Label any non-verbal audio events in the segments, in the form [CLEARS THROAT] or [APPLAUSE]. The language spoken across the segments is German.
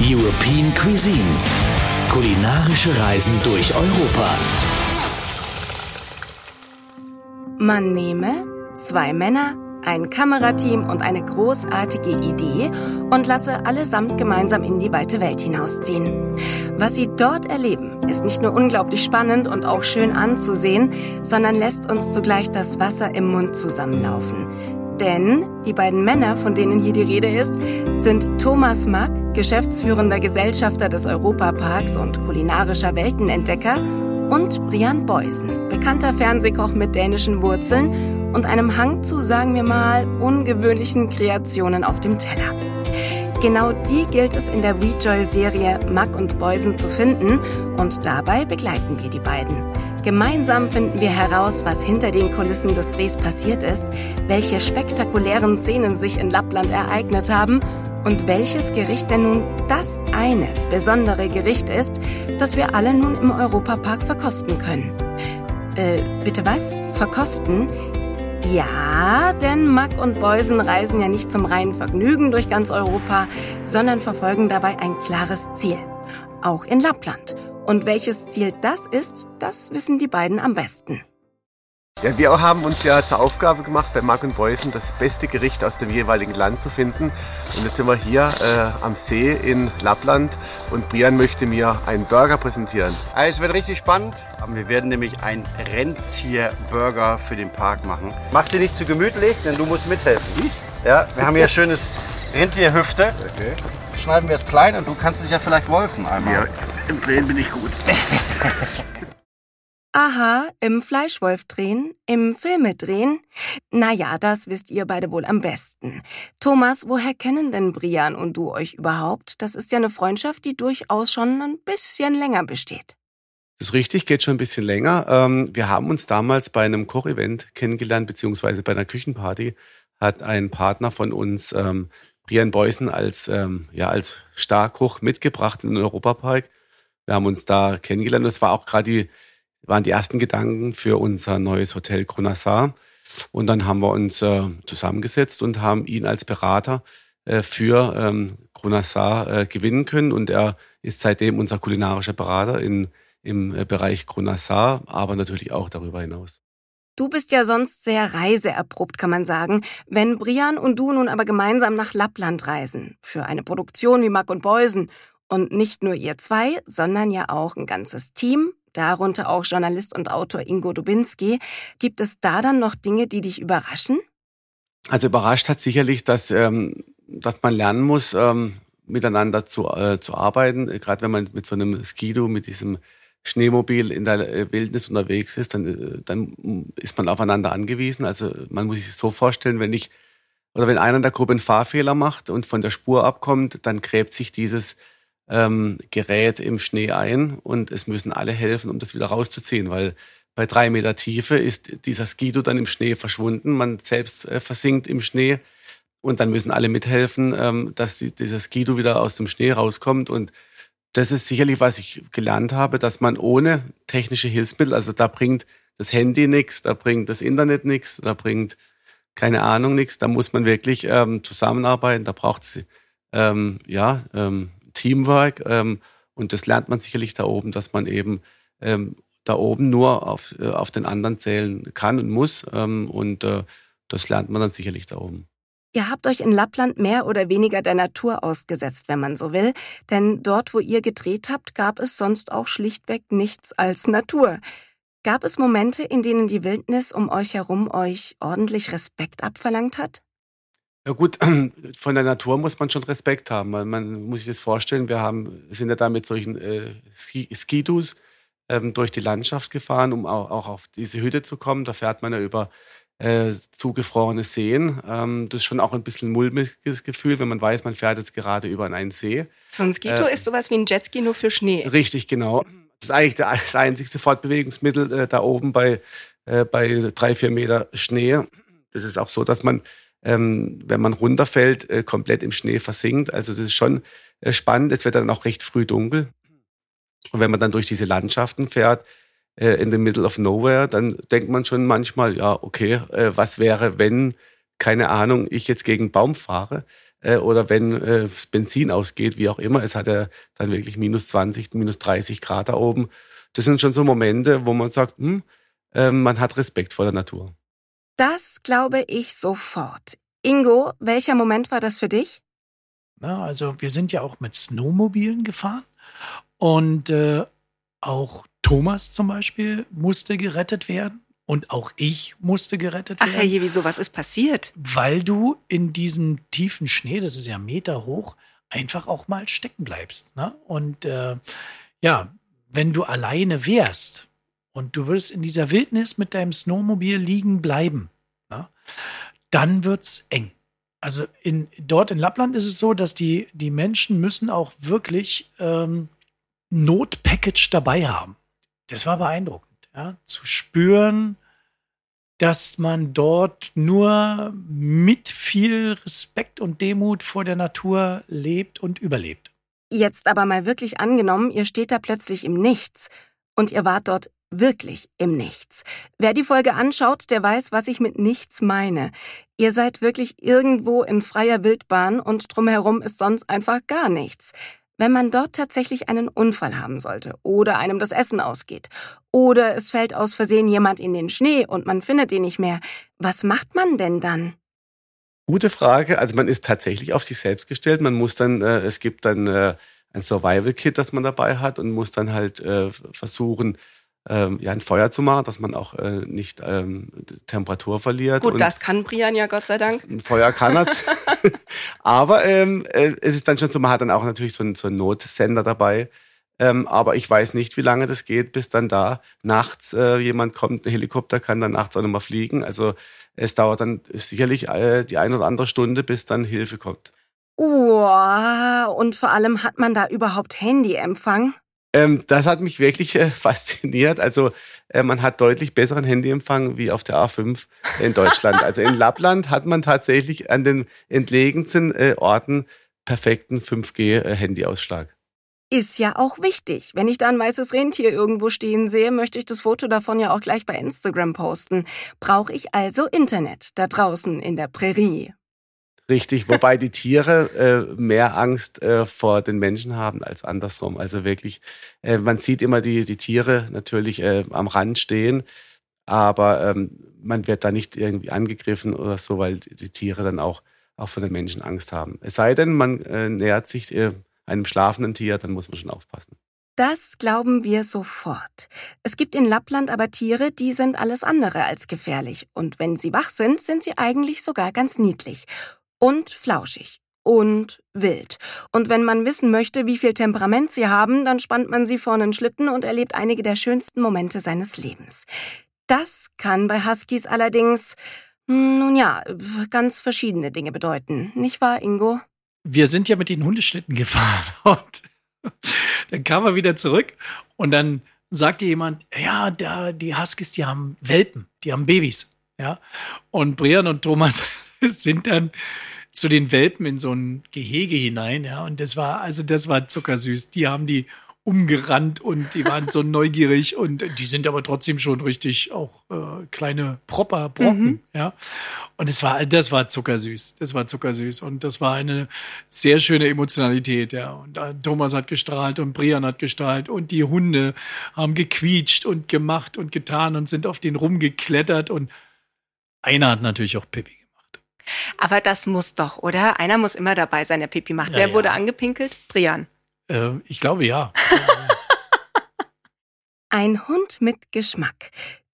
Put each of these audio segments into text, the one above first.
European Cuisine. Kulinarische Reisen durch Europa. Man nehme zwei Männer, ein Kamerateam und eine großartige Idee und lasse allesamt gemeinsam in die weite Welt hinausziehen. Was sie dort erleben, ist nicht nur unglaublich spannend und auch schön anzusehen, sondern lässt uns zugleich das Wasser im Mund zusammenlaufen. Denn die beiden Männer, von denen hier die Rede ist, sind Thomas Mack, geschäftsführender Gesellschafter des Europaparks und kulinarischer Weltenentdecker, und Brian Beusen, bekannter Fernsehkoch mit dänischen Wurzeln und einem Hang zu, sagen wir mal, ungewöhnlichen Kreationen auf dem Teller. Genau die gilt es in der Rejoy-Serie Mack und Beusen zu finden und dabei begleiten wir die beiden. Gemeinsam finden wir heraus, was hinter den Kulissen des Drehs passiert ist, welche spektakulären Szenen sich in Lappland ereignet haben und welches Gericht denn nun das eine besondere Gericht ist, das wir alle nun im Europapark verkosten können. Äh, bitte was? Verkosten? Ja, denn Mack und Beusen reisen ja nicht zum reinen Vergnügen durch ganz Europa, sondern verfolgen dabei ein klares Ziel. Auch in Lappland. Und welches Ziel das ist, das wissen die beiden am besten. Ja, wir haben uns ja zur Aufgabe gemacht, bei Mark und Beusen das beste Gericht aus dem jeweiligen Land zu finden. Und jetzt sind wir hier äh, am See in Lappland und Brian möchte mir einen Burger präsentieren. Also es wird richtig spannend. Wir werden nämlich einen Rentier-Burger für den Park machen. Mach's dir nicht zu gemütlich, denn du musst mithelfen. Ja, wir haben hier schönes Rentierhüfte. Okay. Schneiden wir es klein und du kannst dich ja vielleicht wolfen einmal. Ja, im Drehen bin ich gut. [LAUGHS] Aha, im Fleischwolf drehen, im Filme drehen? Naja, das wisst ihr beide wohl am besten. Thomas, woher kennen denn Brian und du euch überhaupt? Das ist ja eine Freundschaft, die durchaus schon ein bisschen länger besteht. Das ist richtig, geht schon ein bisschen länger. Ähm, wir haben uns damals bei einem Kochevent kennengelernt, beziehungsweise bei einer Küchenparty hat ein Partner von uns ähm, Brian Beusen als, ähm, ja, als Starkoch mitgebracht in den Europapark. Wir haben uns da kennengelernt. Das war auch gerade die waren die ersten Gedanken für unser neues Hotel Grunassar. Und dann haben wir uns äh, zusammengesetzt und haben ihn als Berater äh, für ähm, Grunassar äh, gewinnen können. Und er ist seitdem unser kulinarischer Berater in, im äh, Bereich Grunassar, aber natürlich auch darüber hinaus. Du bist ja sonst sehr reiseerprobt, kann man sagen. Wenn Brian und du nun aber gemeinsam nach Lappland reisen, für eine Produktion wie Mack und Beusen, und nicht nur ihr zwei, sondern ja auch ein ganzes Team, darunter auch Journalist und Autor Ingo Dubinski. Gibt es da dann noch Dinge, die dich überraschen? Also überrascht hat sicherlich, dass, ähm, dass man lernen muss, ähm, miteinander zu, äh, zu arbeiten. Gerade wenn man mit so einem Skido, mit diesem Schneemobil in der äh, Wildnis unterwegs ist, dann, äh, dann ist man aufeinander angewiesen. Also man muss sich so vorstellen, wenn ich oder wenn einer in der Gruppe einen Fahrfehler macht und von der Spur abkommt, dann gräbt sich dieses ähm, Gerät im Schnee ein und es müssen alle helfen, um das wieder rauszuziehen, weil bei drei Meter Tiefe ist dieser Skido dann im Schnee verschwunden. Man selbst äh, versinkt im Schnee und dann müssen alle mithelfen, ähm, dass die, dieser Skido wieder aus dem Schnee rauskommt. Und das ist sicherlich, was ich gelernt habe, dass man ohne technische Hilfsmittel, also da bringt das Handy nichts, da bringt das Internet nichts, da bringt keine Ahnung nichts, da muss man wirklich ähm, zusammenarbeiten, da braucht es ähm, ja ähm, Teamwork. Ähm, und das lernt man sicherlich da oben, dass man eben ähm, da oben nur auf, äh, auf den anderen zählen kann und muss. Ähm, und äh, das lernt man dann sicherlich da oben. Ihr habt euch in Lappland mehr oder weniger der Natur ausgesetzt, wenn man so will, denn dort, wo ihr gedreht habt, gab es sonst auch schlichtweg nichts als Natur. Gab es Momente, in denen die Wildnis um euch herum euch ordentlich Respekt abverlangt hat? Ja gut, [CLEARS THROAT] von der Natur muss man schon Respekt haben. Man, man muss sich das vorstellen, wir haben, sind ja da mit solchen äh, Skidus ähm, durch die Landschaft gefahren, um auch, auch, auf diese Hütte zu kommen. Da fährt man ja über äh, zugefrorene Seen. Ähm, das ist schon auch ein bisschen ein mulmiges Gefühl, wenn man weiß, man fährt jetzt gerade über einen See. So ein Skito äh, ist sowas wie ein Jetski nur für Schnee. Richtig, genau. Das ist eigentlich das einzigste Fortbewegungsmittel äh, da oben bei, äh, bei drei, vier Meter Schnee. Das ist auch so, dass man ähm, wenn man runterfällt, äh, komplett im Schnee versinkt. Also das ist schon äh, spannend. Es wird dann auch recht früh dunkel. Und wenn man dann durch diese Landschaften fährt, äh, in the middle of nowhere, dann denkt man schon manchmal, ja, okay, äh, was wäre, wenn, keine Ahnung, ich jetzt gegen Baum fahre. äh, oder wenn äh, Benzin ausgeht, wie auch immer. Es hat ja dann wirklich minus 20, minus 30 Grad da oben. Das sind schon so Momente, wo man sagt, hm, äh, man hat Respekt vor der Natur. Das glaube ich sofort. Ingo, welcher Moment war das für dich? Na, also wir sind ja auch mit Snowmobilen gefahren und äh, auch Thomas zum Beispiel musste gerettet werden. Und auch ich musste gerettet werden. Ach herrje, wieso? Was ist passiert? Weil du in diesem tiefen Schnee, das ist ja Meter hoch, einfach auch mal stecken bleibst. Ne? Und äh, ja, wenn du alleine wärst und du würdest in dieser Wildnis mit deinem Snowmobil liegen bleiben, ne? dann wird's eng. Also in, dort in Lappland ist es so, dass die, die Menschen müssen auch wirklich ähm, Notpackage dabei haben. Das war beeindruckend ja, zu spüren, dass man dort nur mit viel Respekt und Demut vor der Natur lebt und überlebt. Jetzt aber mal wirklich angenommen, ihr steht da plötzlich im Nichts und ihr wart dort wirklich im Nichts. Wer die Folge anschaut, der weiß, was ich mit nichts meine. Ihr seid wirklich irgendwo in freier Wildbahn und drumherum ist sonst einfach gar nichts. Wenn man dort tatsächlich einen Unfall haben sollte oder einem das Essen ausgeht oder es fällt aus Versehen jemand in den Schnee und man findet ihn nicht mehr, was macht man denn dann? Gute Frage. Also man ist tatsächlich auf sich selbst gestellt. Man muss dann, äh, es gibt dann äh, ein Survival-Kit, das man dabei hat und muss dann halt äh, versuchen, ähm, ja, ein Feuer zu machen, dass man auch äh, nicht ähm, Temperatur verliert. Gut, und das kann Brian ja Gott sei Dank. Ein Feuer kann er. [LAUGHS] aber ähm, äh, es ist dann schon so, man hat dann auch natürlich so einen, so einen Notsender dabei. Ähm, aber ich weiß nicht, wie lange das geht, bis dann da nachts äh, jemand kommt. Ein Helikopter kann dann nachts auch nochmal fliegen. Also es dauert dann sicherlich äh, die eine oder andere Stunde, bis dann Hilfe kommt. Wow, und vor allem hat man da überhaupt Handyempfang? Ähm, das hat mich wirklich äh, [LAUGHS] fasziniert. Also äh, man hat deutlich besseren Handyempfang wie auf der A5 in Deutschland. also in Lappland hat man tatsächlich an den entlegensten äh, Orten perfekten 5G-Handyausschlag. Äh, Ist ja auch wichtig. Wenn ich da ein weißes Rentier irgendwo stehen sehe, möchte ich das Foto davon ja auch gleich bei Instagram posten. Brauche ich also Internet da draußen in der Prärie. Richtig, wobei die Tiere äh, mehr Angst äh, vor den Menschen haben als andersrum. Also wirklich, äh, man sieht immer die, die Tiere natürlich äh, am Rand stehen, aber ähm, man wird da nicht irgendwie angegriffen oder so, weil die Tiere dann auch, auch vor den Menschen Angst haben. Es sei denn, man äh, nähert sich äh, einem schlafenden Tier, dann muss man schon aufpassen. Das glauben wir sofort. Es gibt in Lappland aber Tiere, die sind alles andere als gefährlich. Und wenn sie wach sind, sind sie eigentlich sogar ganz niedlich und flauschig und wild. Und wenn man wissen möchte, wie viel Temperament sie haben, dann spannt man sie vor einen Schlitten und erlebt einige der schönsten Momente seines Lebens. Das kann bei Huskies allerdings, nun ja, ganz verschiedene Dinge bedeuten. Nicht wahr, Ingo? Wir sind ja mit den Hundeschlitten gefahren [LAUGHS] und dann kam er wieder zurück und dann sagte jemand, ja, da, die Huskies, die haben Welpen, die haben Babys. Ja, und Brian und Thomas [LAUGHS] sind dann zu den Welpen in so ein Gehege hinein, ja, und das war, also das war zuckersüß. Die haben die umgerannt und die waren so [LAUGHS] neugierig und die sind aber trotzdem schon richtig auch äh, kleine Propper Brocken, mhm. ja. Und es war, das war zuckersüß, das war zuckersüß und das war eine sehr schöne Emotionalität, ja. Und äh, Thomas hat gestrahlt und Brian hat gestrahlt und die Hunde haben gequietscht und gemacht und getan und sind auf den rumgeklettert und einer hat natürlich auch Pippi gemacht. Aber das muss doch, oder? Einer muss immer dabei sein, der Pipi macht. Ja, Wer ja. wurde angepinkelt? Brian. Äh, ich glaube ja. [LAUGHS] Ein Hund mit Geschmack.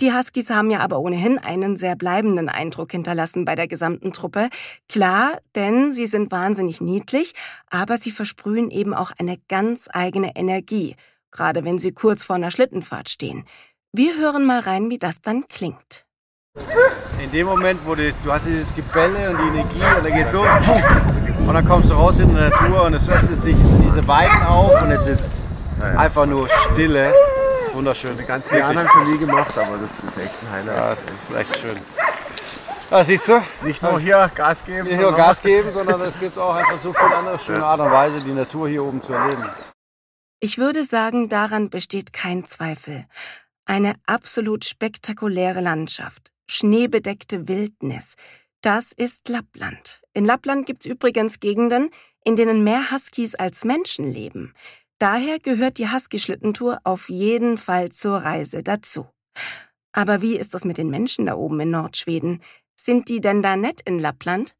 Die Huskies haben ja aber ohnehin einen sehr bleibenden Eindruck hinterlassen bei der gesamten Truppe. Klar, denn sie sind wahnsinnig niedlich, aber sie versprühen eben auch eine ganz eigene Energie, gerade wenn sie kurz vor einer Schlittenfahrt stehen. Wir hören mal rein, wie das dann klingt. [LAUGHS] In dem Moment, wo du, du hast dieses Gebälle und die Energie und dann geht so und dann kommst du raus in die Natur und es öffnet sich diese Weiden auf und es ist einfach nur Stille. Wunderschön. Die ganzen die anderen schon nie gemacht, aber das ist echt ein Highlight. Ja, das ist echt schön. Ja, siehst du, nicht nur hier Gas geben, nicht nur Gas [LAUGHS] geben, sondern es gibt auch einfach so viele andere schöne Art und Weise, die Natur hier oben zu erleben. Ich würde sagen, daran besteht kein Zweifel. Eine absolut spektakuläre Landschaft schneebedeckte Wildnis. Das ist Lappland. In Lappland gibt's übrigens Gegenden, in denen mehr Huskies als Menschen leben. Daher gehört die Husky-Schlittentour auf jeden Fall zur Reise dazu. Aber wie ist das mit den Menschen da oben in Nordschweden? Sind die denn da nett in Lappland?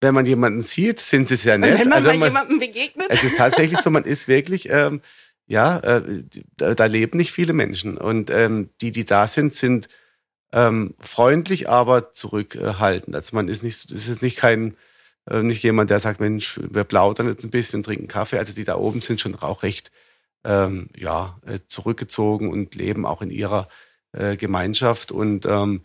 Wenn man jemanden sieht, sind sie sehr nett. Wenn man Also mal jemandem begegnet? Es ist tatsächlich so, man [LAUGHS] ist wirklich, ähm, ja, äh, da, da leben nicht viele Menschen. Und ähm, die, die da sind, sind ähm, freundlich, aber zurückhaltend. Also man ist nicht, es ist nicht kein, äh, nicht jemand, der sagt, Mensch, wir plaudern jetzt ein bisschen und trinken Kaffee. Also die da oben sind schon auch recht, ähm, ja, äh, zurückgezogen und leben auch in ihrer äh, Gemeinschaft und ähm,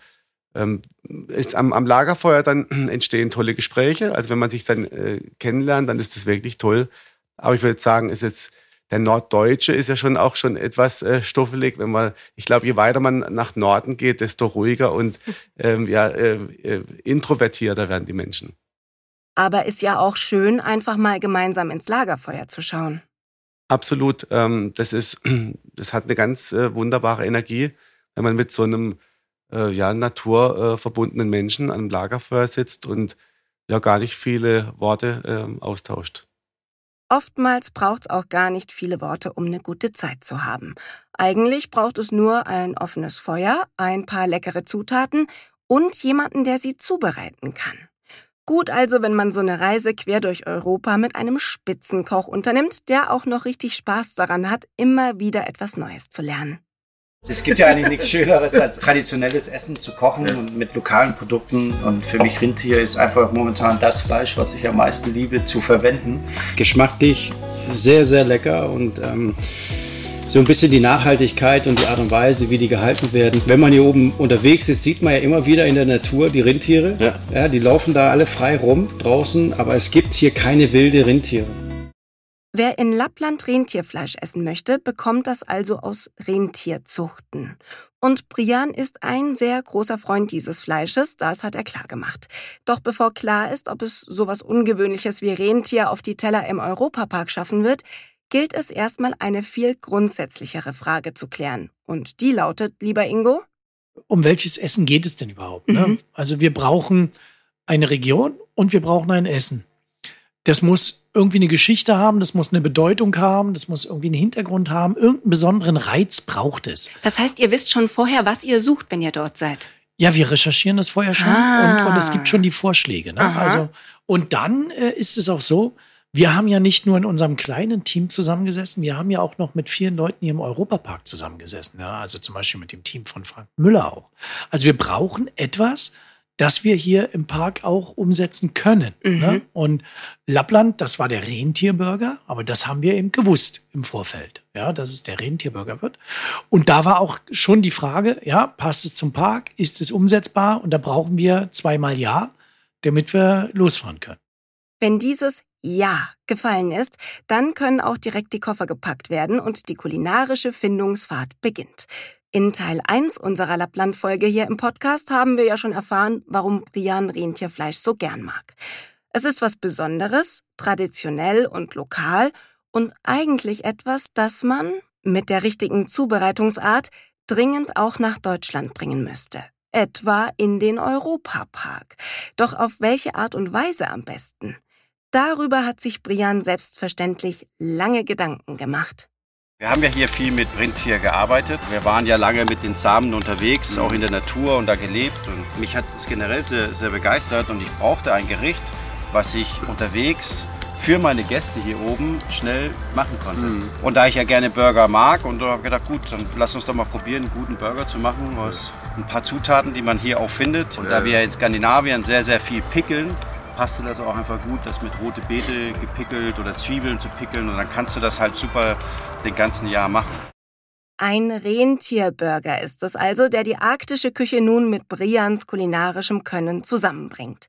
ähm, ist am, am Lagerfeuer dann [CLEARS THROAT] entstehen tolle Gespräche. Also wenn man sich dann äh, kennenlernt, dann ist das wirklich toll. Aber ich würde sagen, ist jetzt der Norddeutsche ist ja schon auch schon etwas äh, stoffelig, wenn man, ich glaube, je weiter man nach Norden geht, desto ruhiger und [LAUGHS] ähm, ja, äh, äh, introvertierter werden die Menschen. Aber ist ja auch schön, einfach mal gemeinsam ins Lagerfeuer zu schauen. Absolut. Ähm, das ist, [CLEARS THROAT] das hat eine ganz äh, wunderbare Energie, wenn man mit so einem äh, ja, naturverbundenen Menschen am Lagerfeuer sitzt und ja gar nicht viele Worte ähm, austauscht. Oftmals braucht's auch gar nicht viele Worte, um eine gute Zeit zu haben. Eigentlich braucht es nur ein offenes Feuer, ein paar leckere Zutaten und jemanden, der sie zubereiten kann. Gut also, wenn man so eine Reise quer durch Europa mit einem Spitzenkoch unternimmt, der auch noch richtig Spaß daran hat, immer wieder etwas Neues zu lernen. Es gibt ja eigentlich nichts Schöneres, als traditionelles Essen zu kochen und mit lokalen Produkten. Und für mich Rindtier ist einfach momentan das Fleisch, was ich am meisten liebe, zu verwenden. Geschmacklich sehr, sehr lecker und ähm, so ein bisschen die Nachhaltigkeit und die Art und Weise, wie die gehalten werden. Wenn man hier oben unterwegs ist, sieht man ja immer wieder in der Natur die Rindtiere. Ja. Ja, die laufen da alle frei rum draußen, aber es gibt hier keine wilde Rindtiere. Wer in Lappland Rentierfleisch essen möchte, bekommt das also aus Rentierzuchten. Und Brian ist ein sehr großer Freund dieses Fleisches, das hat er klar gemacht. Doch bevor klar ist, ob es sowas Ungewöhnliches wie Rentier auf die Teller im Europapark schaffen wird, gilt es erstmal eine viel grundsätzlichere Frage zu klären. Und die lautet, lieber Ingo? Um welches Essen geht es denn überhaupt? Ne? Mhm. Also wir brauchen eine Region und wir brauchen ein Essen. Das muss irgendwie eine Geschichte haben, das muss eine Bedeutung haben, das muss irgendwie einen Hintergrund haben, irgendeinen besonderen Reiz braucht es. Das heißt, ihr wisst schon vorher, was ihr sucht, wenn ihr dort seid. Ja, wir recherchieren das vorher schon Ah. und, und es gibt schon die Vorschläge. Ne? Also, und dann äh, ist es auch so, wir haben ja nicht nur in unserem kleinen Team zusammengesessen, wir haben ja auch noch mit vielen Leuten hier im Europapark zusammengesessen. Ja? Also zum Beispiel mit dem Team von Frank Müller auch. Also wir brauchen etwas, das wir hier im Park auch umsetzen können. Mhm. Ne? Und Lappland, das war der Rentierburger, aber das haben wir eben gewusst im Vorfeld, ja, dass es der Rentierburger wird. Und da war auch schon die Frage, ja, passt es zum Park? Ist es umsetzbar? Und da brauchen wir zweimal Ja, damit wir losfahren können. Wenn dieses Ja gefallen ist, dann können auch direkt die Koffer gepackt werden und die kulinarische Findungsfahrt beginnt. In Teil 1 unserer Lappland-Folge hier im Podcast haben wir ja schon erfahren, warum Brian Rentierfleisch so gern mag. Es ist was Besonderes, traditionell und lokal und eigentlich etwas, das man mit der richtigen Zubereitungsart dringend auch nach Deutschland bringen müsste. Etwa in den Europapark. Doch auf welche Art und Weise am besten? Darüber hat sich Brian selbstverständlich lange Gedanken gemacht. Wir haben ja hier viel mit Rindtier gearbeitet. Wir waren ja lange mit den Samen unterwegs, auch in der Natur und da gelebt. Und mich hat es generell sehr, sehr begeistert und ich brauchte ein Gericht, was ich unterwegs für meine Gäste hier oben schnell machen konnte. Und da ich ja gerne Burger mag und da habe ich gedacht, gut, dann lass uns doch mal probieren, einen guten Burger zu machen aus ein paar Zutaten, die man hier auch findet. Und da wir in Skandinavien sehr, sehr viel pickeln, passte das auch einfach gut, das mit rote Beete gepickelt oder Zwiebeln zu pickeln und dann kannst du das halt super den ganzen Jahr machen. Ein Rentierburger ist es also, der die arktische Küche nun mit Brians kulinarischem Können zusammenbringt.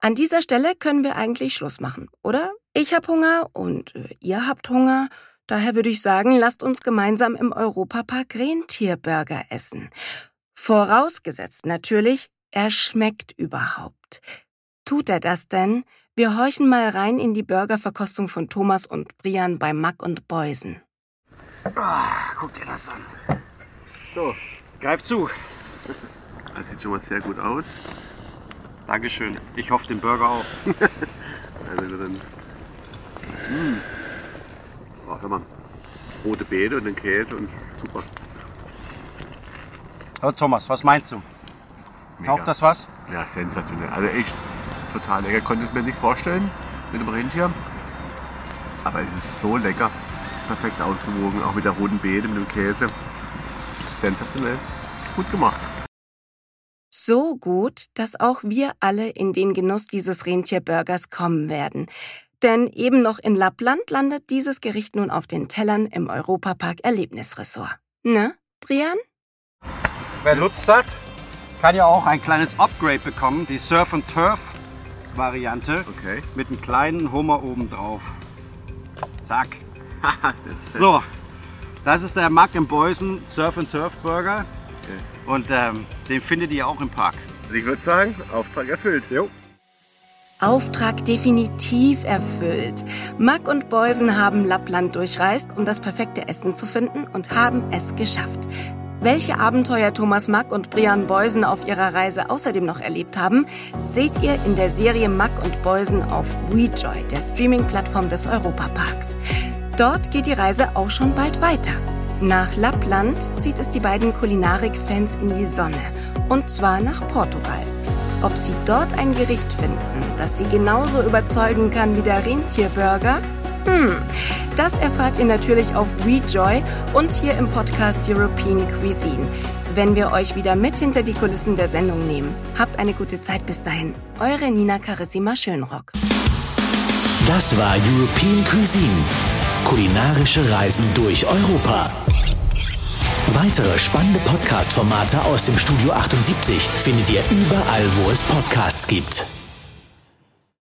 An dieser Stelle können wir eigentlich Schluss machen, oder? Ich hab Hunger und äh, ihr habt Hunger. Daher würde ich sagen, lasst uns gemeinsam im Europapark Rentierburger essen. Vorausgesetzt natürlich, er schmeckt überhaupt. Tut er das denn? Wir horchen mal rein in die Burgerverkostung von Thomas und Brian bei Mack und Beusen. Ah, guck dir das an. So, greif zu. [LAUGHS] Das sieht schon mal sehr gut aus. Dankeschön. Ich hoffe den Burger auch. [LAUGHS] Also dann. Mmh. Oh, hör mal. Rote Beete und den Käse und super. Oh, Thomas, was meinst du? Taugt das was? Ja, sensationell. Also echt total lecker. Ich konnte es mir nicht vorstellen mit dem Rentier. Aber es ist so lecker. Perfekt ausgewogen. Auch mit der roten Beete, mit dem Käse. Sensationell. Gut gemacht. So gut, dass auch wir alle in den Genuss dieses Rentierburgers kommen werden. Denn eben noch in Lappland landet dieses Gericht nun auf den Tellern im Europapark Erlebnisressort. Ne, Brian? Wer Lust hat, kann ja auch ein kleines Upgrade bekommen. Die Surf and Turf Variante. Okay. Mit einem kleinen Hummer oben drauf. Zack. [LAUGHS] so. Das ist der Mack im Beusen Surf and Turf Burger. Und ähm, den findet ihr auch im Park. Ich würde sagen, Auftrag erfüllt. Jo. Auftrag definitiv erfüllt. Mack und Beusen haben Lappland durchreist, um das perfekte Essen zu finden und haben es geschafft. Welche Abenteuer Thomas Mack und Brian Beusen auf ihrer Reise außerdem noch erlebt haben, seht ihr in der Serie Mack und Beusen auf WeJoy, der Streaming-Plattform des Europaparks. Dort geht die Reise auch schon bald weiter. Nach Lappland zieht es die beiden Kulinarik-Fans in die Sonne. Und zwar nach Portugal. Ob sie dort ein Gericht finden, das sie genauso überzeugen kann wie der Rentierburger? Hm, das erfahrt ihr natürlich auf WeJoy und hier im Podcast European Cuisine, wenn wir euch wieder mit hinter die Kulissen der Sendung nehmen. Habt eine gute Zeit bis dahin. Eure Nina Carissima Schönrock. Das war European Cuisine. Kulinarische Reisen durch Europa. Weitere spannende Podcast-Formate aus dem Studio 78 findet ihr überall, wo es Podcasts gibt.